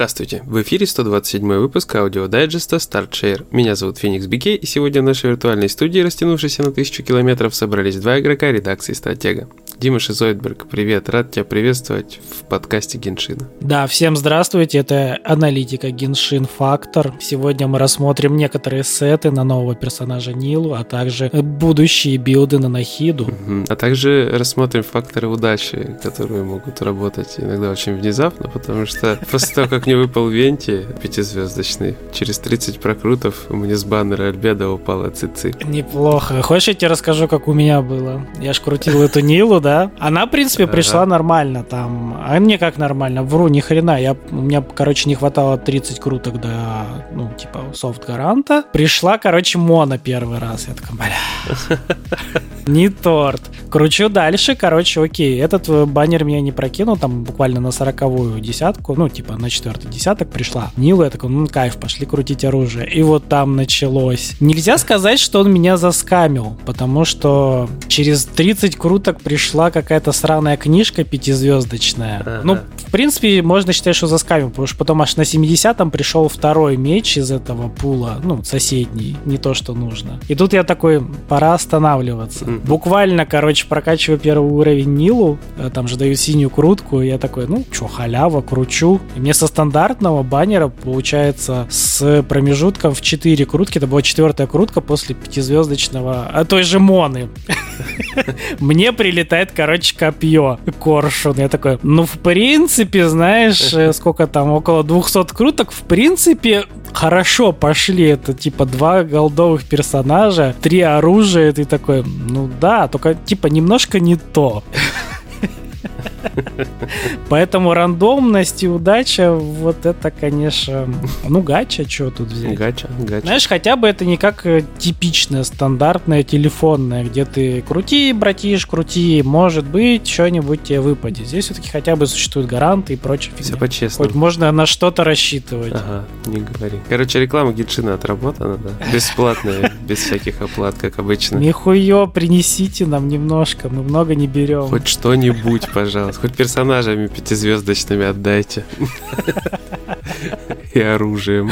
Здравствуйте! В эфире 127 выпуск аудиодайджеста StartShare. Меня зовут Феникс Бикей, и сегодня в нашей виртуальной студии, растянувшейся на тысячу километров, собрались два игрока редакции Стратега. Дима Шизойдберг, привет, рад тебя приветствовать в подкасте Геншина. Да, всем здравствуйте, это аналитика Геншин Фактор. Сегодня мы рассмотрим некоторые сеты на нового персонажа Нилу, а также будущие билды на Нахиду. Угу. А также рассмотрим факторы удачи, которые могут работать иногда очень внезапно, потому что после того, как мне выпал Венти пятизвездочный, через 30 прокрутов мне с баннера Альбеда упала Ци Ци. Неплохо. Хочешь, я тебе расскажу, как у меня было? Я ж крутил эту Нилу, да? Она, в принципе, пришла нормально там. А мне как нормально? Вру, ни хрена. Я, у меня, короче, не хватало 30 круток до, ну, типа, софт-гаранта. Пришла, короче, Мона первый раз. Я такой, бля. Не торт. Кручу дальше, короче, окей. Этот э, баннер меня не прокинул, там буквально на сороковую десятку, ну, типа, на четвертый десяток пришла. Нила, я такой, ну, кайф, пошли крутить оружие. И вот там началось. Нельзя сказать, что он меня заскамил, потому что через 30 круток пришла какая-то сраная книжка пятизвездочная. Ага. Ну, в принципе, можно считать, что заскамил, потому что потом аж на 70-м пришел второй меч из этого пула, ну, соседний, не то, что нужно. И тут я такой, пора останавливаться. Mm-hmm. Буквально, короче, прокачиваю первый уровень Нилу, э, там же дают синюю крутку, и я такой, ну, что, халява, кручу. И мне со стандартного баннера получается с промежутком в 4 крутки, это была четвертая крутка после пятизвездочного, а той же Моны. Мне прилетает короче, копье коршун. Я такой, ну, в принципе, знаешь, э, сколько там, около 200 круток, в принципе, хорошо пошли. Это, типа, два голдовых персонажа, три оружия, ты такой, ну да, только, типа, немножко не то. Поэтому рандомность и удача, вот это, конечно... Ну, гача, что тут взять? Гача, гача. Знаешь, хотя бы это не как э, типичная, стандартная телефонная, где ты крути, братиш, крути, может быть, что-нибудь тебе выпадет. Здесь все-таки хотя бы существуют гаранты и прочее. Все по-честному. Хоть можно на что-то рассчитывать. Ага, не говори. Короче, реклама Гитшина отработана, да? Бесплатная, без всяких оплат, как обычно. Нихуё, принесите нам немножко, мы много не берем. Хоть что-нибудь, пожалуйста. Хоть персонажами пятизвездочными отдайте. И оружием.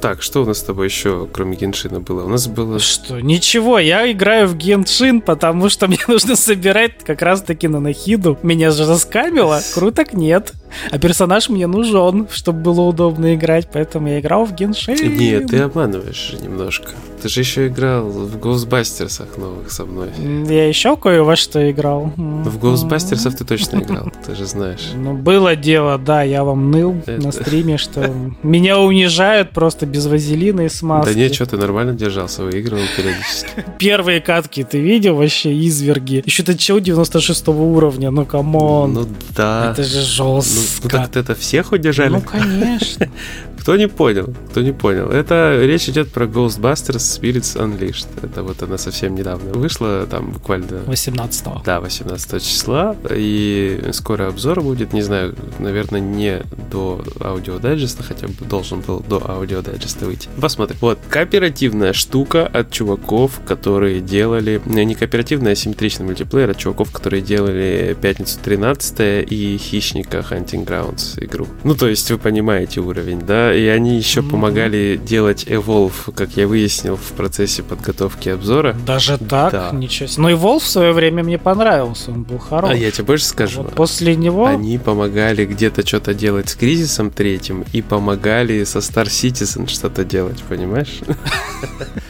Так, что у нас с тобой еще, кроме Геншина, было? У нас было... Что? Ничего, я играю в Геншин, потому что мне нужно собирать как раз-таки на Нахиду. Меня же заскамило, круток нет. А персонаж мне нужен, чтобы было удобно играть, поэтому я играл в Геншин. Нет, ты обманываешь немножко. Ты же еще играл в Ghostbusters'ах новых со мной. Я еще кое во что играл. В Ghostbusters'ов ты точно играл, ты же знаешь. Ну, было дело, да, я вам ныл на стриме, что меня унижают просто без вазелина и смазки. Да нет, что ты нормально держался, выигрывал периодически. Первые катки ты видел вообще, изверги? Еще ты чел 96 уровня, ну come on. Ну да. Это же жестко. Ну, ну так это всех удержали? Ну конечно. Кто не понял, кто не понял. Это речь идет про Ghostbusters Spirits Unleashed. Это вот она совсем недавно вышла, там буквально... 18 -го. Да, 18 числа. И скоро обзор будет, не знаю, наверное, не до аудиодайджеста, хотя бы должен был до аудиодайджеста выйти. Посмотрим. Вот, кооперативная штука от чуваков, которые делали... Не кооперативная, асимметричный мультиплеер от чуваков, которые делали Пятницу 13 и Хищника Hunting Grounds игру. Ну, то есть вы понимаете уровень, да? И они еще помогали делать Evolve, как я выяснил в процессе подготовки обзора. Даже так? Да. Ничего себе. Но Evolve в свое время мне понравился, он был хороший. А я тебе больше скажу. Вот после него... Они помогали где-то что-то делать с Кризисом третьим и помогали со Star Citizen что-то делать, понимаешь?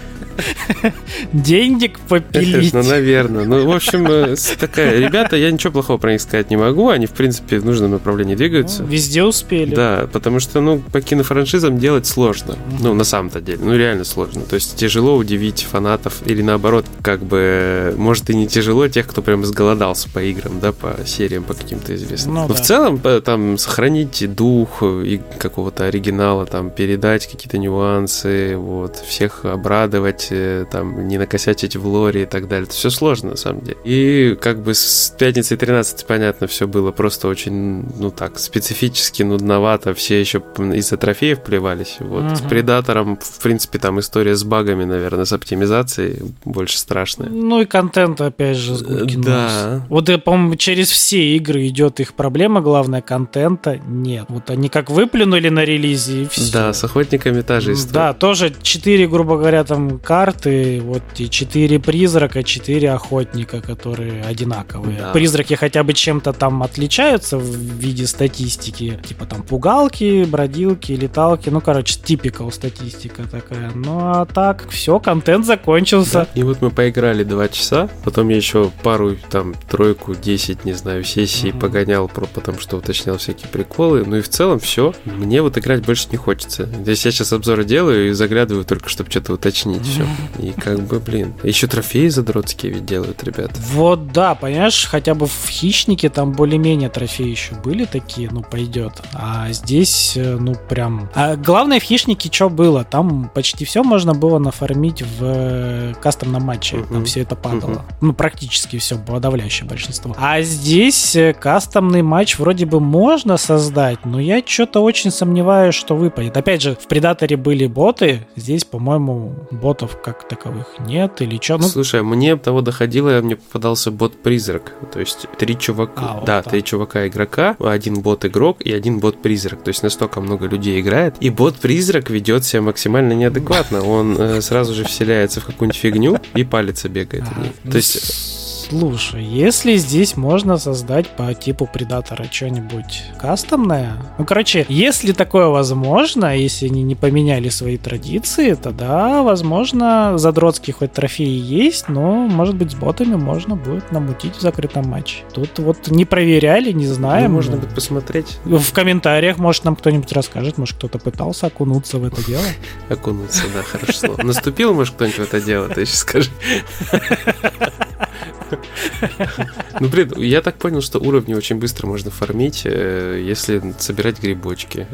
денег попилить. Ну, наверное. Ну, в общем, э, такая, ребята, я ничего плохого про них сказать не могу. Они, в принципе, в нужном направлении двигаются. Ну, везде успели. Да, потому что, ну, по кинофраншизам делать сложно. Ну, на самом-то деле. Ну, реально сложно. То есть тяжело удивить фанатов. Или наоборот, как бы, может и не тяжело тех, кто прям сголодался по играм, да, по сериям, по каким-то известным. Ну, Но да. в целом, там, сохранить дух и какого-то оригинала, там, передать какие-то нюансы, вот, всех обрадовать, чтобы там не накосячить в лоре и так далее. Это все сложно, на самом деле. И как бы с пятницы 13, понятно, все было просто очень, ну так, специфически нудновато. Все еще из-за трофеев плевались. Вот. Угу. С Предатором, в принципе, там история с багами, наверное, с оптимизацией больше страшная. Ну и контент, опять же, с Гулькин Да. Вот, я, по-моему, через все игры идет их проблема, главное, контента нет. Вот они как выплюнули на релизе, и все. Да, с охотниками та же история. Да, тоже 4, грубо говоря, там карты, вот и 4 призрака, 4 охотника, которые одинаковые. Да. Призраки хотя бы чем-то там отличаются в виде статистики, типа там пугалки, бродилки, леталки, ну, короче, типикал статистика такая. Ну, а так, все, контент закончился. Да. И вот мы поиграли 2 часа, потом я еще пару, там, тройку, 10, не знаю, сессий mm-hmm. погонял, потому что уточнял всякие приколы. Ну и в целом все. Мне вот играть больше не хочется. Здесь я сейчас обзоры делаю и заглядываю только, чтобы что-то уточнить все. И как бы, блин. Еще трофеи задротские ведь делают, ребята. Вот да, понимаешь, хотя бы в Хищнике там более-менее трофеи еще были такие, ну пойдет. А здесь, э, ну прям... А главное в Хищнике что было? Там почти все можно было нафармить в э, кастомном матче. Uh-huh. Там все это падало. Uh-huh. Ну практически все, подавляющее большинство. А здесь э, кастомный матч вроде бы можно создать, но я что-то очень сомневаюсь, что выпадет. Опять же, в Предаторе были боты, здесь, по-моему, ботов как таковых нет или что. Ну... Слушай, мне того доходило, мне попадался бот-призрак. То есть три чувака, а, вот да, так. три чувака игрока, один бот-игрок и один бот-призрак. То есть настолько много людей играет. И бот-призрак ведет себя максимально неадекватно. Он э, сразу же вселяется в какую-нибудь фигню и палится бегает. А, То есть Слушай, если здесь можно создать по типу Предатора что-нибудь кастомное, ну, короче, если такое возможно, если они не поменяли свои традиции, тогда, возможно, задротские хоть трофеи есть, но, может быть, с ботами можно будет намутить в закрытом матче. Тут вот не проверяли, не знаем. Ну, можно будет посмотреть. В комментариях, может, нам кто-нибудь расскажет, может, кто-то пытался окунуться в это дело. Окунуться, да, хорошо Наступил, может, кто-нибудь в это дело, ты сейчас скажи. Ну, блин, я так понял, что уровни очень быстро можно фармить, э, если собирать грибочки.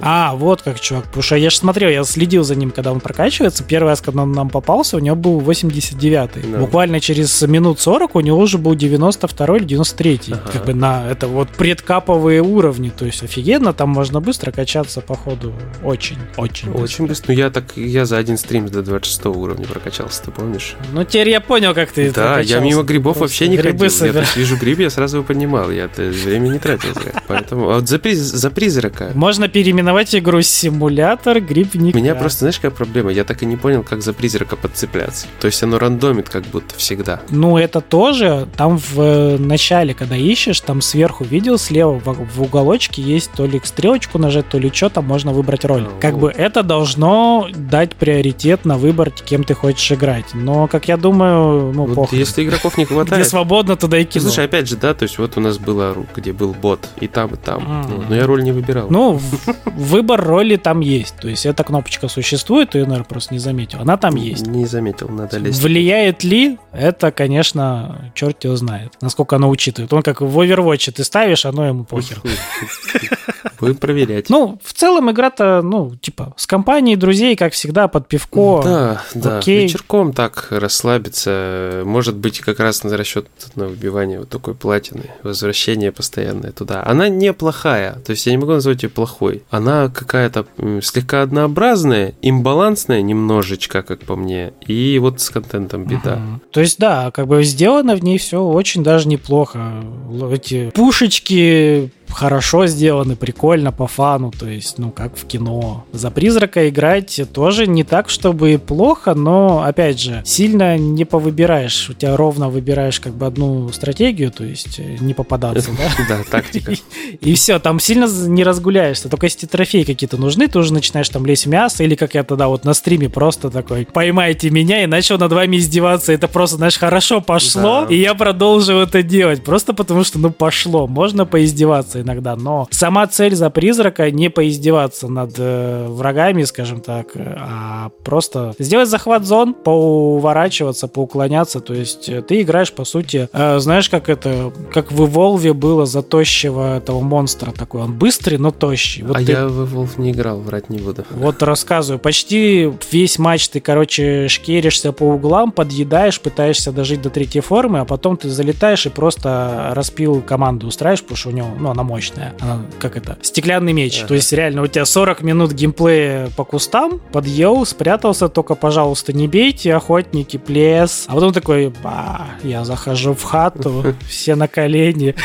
А, вот как, чувак. Потому что я же смотрел, я следил за ним, когда он прокачивается. Первый раз, когда он нам попался, у него был 89-й. Да. Буквально через минут 40 у него уже был 92 или 93 ага. Как бы на это вот предкаповые уровни. То есть офигенно, там можно быстро качаться по ходу. Очень, очень быстро. Очень быстро. Ну, я так, я за один стрим до 26 уровня прокачался, ты помнишь? Ну, теперь я понял, как ты Да, я мимо грибов вообще не ходил. Собирать. Я так вижу гриб, я сразу его поднимал. Я время не тратил зря. Поэтому а вот за, приз, за призрака. Можно переименовать игру симулятор грибника. У меня просто, знаешь, какая проблема? Я так и не понял, как за призрака подцепляться. То есть оно рандомит как будто всегда. Ну, это тоже. Там в э, начале, когда ищешь, там сверху видел, слева в, в уголочке есть то ли стрелочку нажать, то ли что, там можно выбрать роль. А, как вот. бы это должно дать приоритет на выбор, кем ты хочешь играть. Но, как я думаю, ну, вот похуй. Если игроков не хватает... Где свободно, туда и кино. Слушай, опять же, да, то есть вот у нас была, где был бот, и там, и там. Mm. Но я роль не выбирал. Ну, выбор роли там есть. То есть эта кнопочка существует, ты ее, наверное, просто не заметил. Она там есть. Не заметил, надо лезть. Влияет ли? Это, конечно, черт его знает. Насколько оно учитывает. Он как в Overwatch ты ставишь, оно ему похер. Будем проверять. Ну, в целом игра-то, ну, типа, с компанией друзей, как всегда, под пивко. Да, да. Вечерком так расслабиться. Может быть, как раз на расчет на выбивание вот такой платины, возвращение постоянное туда. Она неплохая, то есть я не могу назвать ее плохой. Она какая-то слегка однообразная, имбалансная немножечко, как по мне, и вот с контентом беда. Угу. То есть да, как бы сделано в ней все очень даже неплохо. Эти пушечки хорошо сделаны, прикольно, по фану, то есть, ну, как в кино. За призрака играть тоже не так, чтобы плохо, но, опять же, сильно не повыбираешь. У тебя ровно выбираешь как бы одну стратегию, то есть э, не попадаться, да? Да, тактика. И все, там сильно не разгуляешься. Только если трофеи какие-то нужны, ты уже начинаешь там лезть в мясо, или как я тогда вот на стриме просто такой, поймайте меня, и начал над вами издеваться. Это просто, знаешь, хорошо пошло, и я продолжил это делать. Просто потому что, ну, пошло. Можно поиздеваться иногда, но сама цель за призрака не поиздеваться над э, врагами, скажем так, а просто сделать захват зон, поуворачиваться, поуклоняться. То есть э, ты играешь, по сути, э, знаешь, как это, как в Evolve было за тощего этого монстра такой. Он быстрый, но тощий. Вот а ты... я в Evolve не играл, врать не буду. Вот рассказываю. Почти весь матч ты, короче, шкеришься по углам, подъедаешь, пытаешься дожить до третьей формы, а потом ты залетаешь и просто распил команду устраиваешь, потому что у него, ну, она мощная. Она, как это, стеклянный меч. Ага. То есть реально у тебя 40 минут геймплея по кустам, подъел, спрятался, только, пожалуйста, не бейте, охотники, плес. А потом такой, ба, я захожу в хату, все на колени.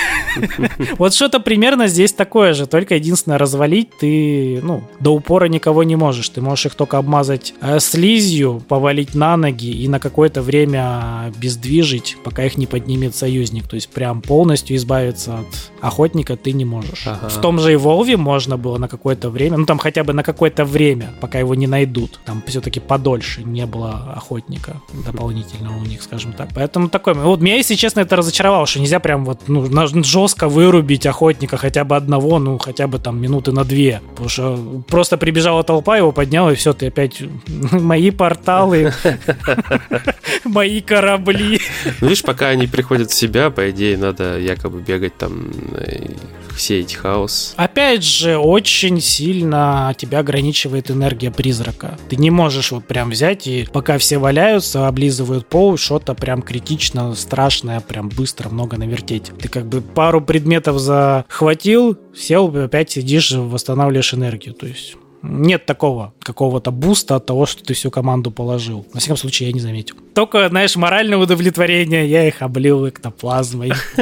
Вот что-то примерно здесь такое же, только единственное, развалить ты, ну, до упора никого не можешь. Ты можешь их только обмазать э, слизью, повалить на ноги и на какое-то время бездвижить, пока их не поднимет союзник. То есть прям полностью избавиться от охотника ты не можешь. Ага. В том же и Волве можно было на какое-то время, ну там хотя бы на какое-то время, пока его не найдут. Там все-таки подольше не было охотника дополнительного у них, скажем так. Поэтому такой... Вот меня, если честно, это разочаровало, что нельзя прям вот ну, жестко вырубить охотника хотя бы одного, ну хотя бы там минуты на две. Потому что просто прибежала толпа, его поднял, и все, ты опять... Мои порталы, мои корабли. Ну, видишь, пока они приходят в себя, по идее, надо якобы бегать там все эти хаос. Опять же, очень сильно тебя ограничивает энергия призрака. Ты не можешь вот прям взять и пока все валяются, облизывают пол, что-то прям критично, страшное, прям быстро много навертеть. Ты как бы пару предметов захватил, сел, опять сидишь, восстанавливаешь энергию. То есть нет такого какого-то буста от того, что ты всю команду положил. На всяком случае, я не заметил. Только, знаешь, моральное удовлетворение, я их облил эктоплазмой.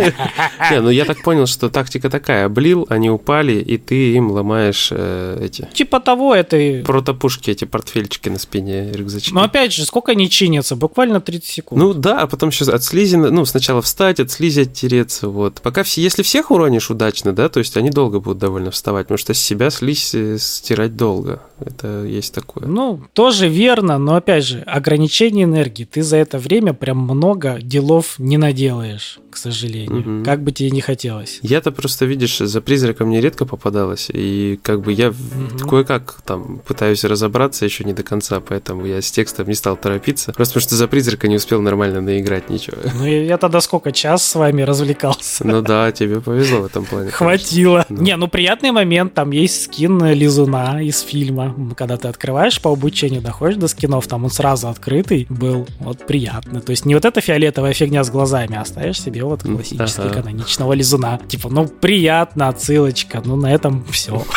Не, ну я так понял, что тактика такая, облил, они упали, и ты им ломаешь э, эти... Типа того, это... Протопушки, эти портфельчики на спине, рюкзачки. Но опять же, сколько они чинятся? Буквально 30 секунд. Ну да, а потом еще от слизи, ну сначала встать, от слизи оттереться, вот. Пока все, если всех уронишь удачно, да, то есть они долго будут довольно вставать, потому что с себя слизь э, стирать долго. Это есть такое. Ну, тоже верно, но опять же, ограничение энергии. Ты за это время прям много делов не наделаешь, к сожалению. Угу. Как бы тебе не хотелось. Я-то просто, видишь, за призраком не редко попадалось, и как бы я угу. кое-как там пытаюсь разобраться еще не до конца, поэтому я с текстом не стал торопиться, просто потому что за призрака не успел нормально наиграть ничего. Ну, я тогда сколько, час с вами развлекался? Ну да, тебе повезло в этом плане. Хватило. Не, ну приятный момент, там есть скин Лизуна из фильма, когда ты открываешь по обучению, доходишь до скинов, там он сразу открытый был, вот приятно. То есть не вот эта фиолетовая фигня с глазами, а ставишь себе вот классический ага. каноничного лизуна. Типа, ну приятно, отсылочка, ну на этом все.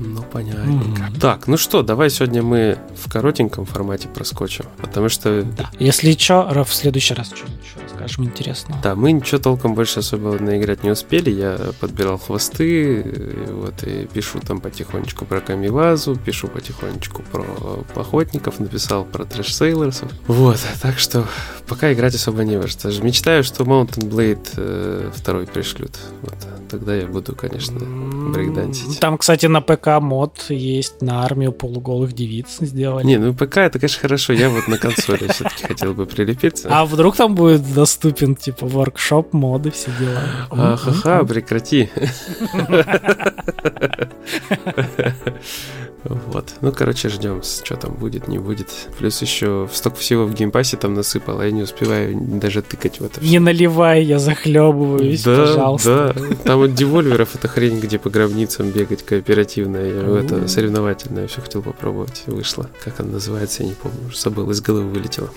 Ну, понятно. Так, ну что, давай сегодня мы в коротеньком формате проскочим, потому что... Да. Если что, в следующий раз что-нибудь еще расскажем интересного. Да, мы ничего толком больше особо наиграть не успели, я подбирал хвосты, вот, и пишу там потихонечку про Камивазу, пишу потихонечку про охотников, написал про Trash Sailors ов. Вот, так что пока играть особо не во что. Мечтаю, что Mount and Blade э, второй пришлют. Вот, тогда я буду, конечно, брейкдансить. Там, кстати, на ПК мод есть на армию полуголых девиц сделали. Не, ну ПК это, конечно, хорошо. Я вот на консоли все-таки хотел бы прилепиться. А вдруг там будет доступен, типа, workshop, моды, все дела? Ха-ха, прекрати. Вот. Ну, короче, ждем, что там будет, не будет. Плюс еще столько всего в Game Pass е там насыпал, а я не успеваю даже тыкать в это все. Не наливай, я захлебываюсь, да, пожалуйста. Да, там вот девольверов это хрень, где по гробницам бегать кооперативная. Это соревновательное все хотел попробовать. Вышло. Как она называется, я не помню. Уже забыл, из головы вылетело.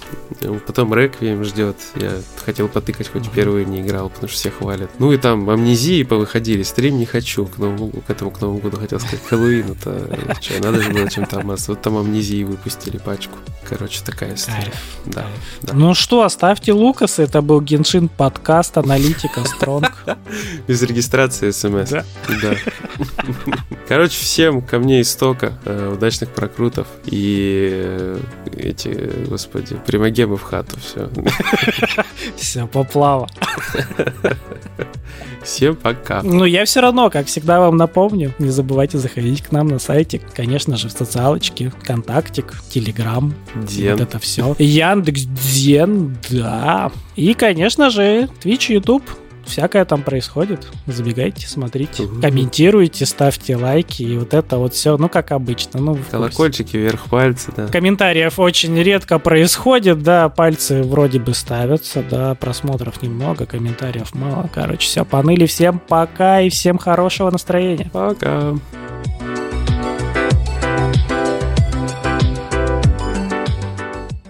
Потом Реквием ждет. Я хотел потыкать, хоть первый не играл, потому что все хвалят. Ну и там амнезии повыходили. Стрим не хочу. К, новому, к этому к Новому году хотел сказать Хэллоуин. Это что, надо же было чем-то обмазаться. Вот там амнезии выпустили пачку. Короче, такая история. Кайф. Да, да. Ну что, оставьте Лукас. Это был Геншин подкаст, аналитика, стронг. Без регистрации смс. Да. да. Короче, всем ко мне истока, э, удачных прокрутов и э, эти, господи, примагемы в хату. Все. Все, поплава. Всем пока. Ну, я все равно, как всегда, вам напомню, не забывайте заходить к нам на сайте, конечно же, в социалочке, ВКонтактик, Телеграм, Дзен. вот это все. Яндекс Дзен, да. И, конечно же, Twitch, YouTube, всякое там происходит. Забегайте, смотрите, угу. комментируйте, ставьте лайки, и вот это вот все, ну, как обычно. Ну, Колокольчики вверх, пальцы, да. Комментариев очень редко происходит, да, пальцы вроде бы ставятся, да, просмотров немного, комментариев мало. Короче, все, поныли. Всем пока и всем хорошего настроения. Пока.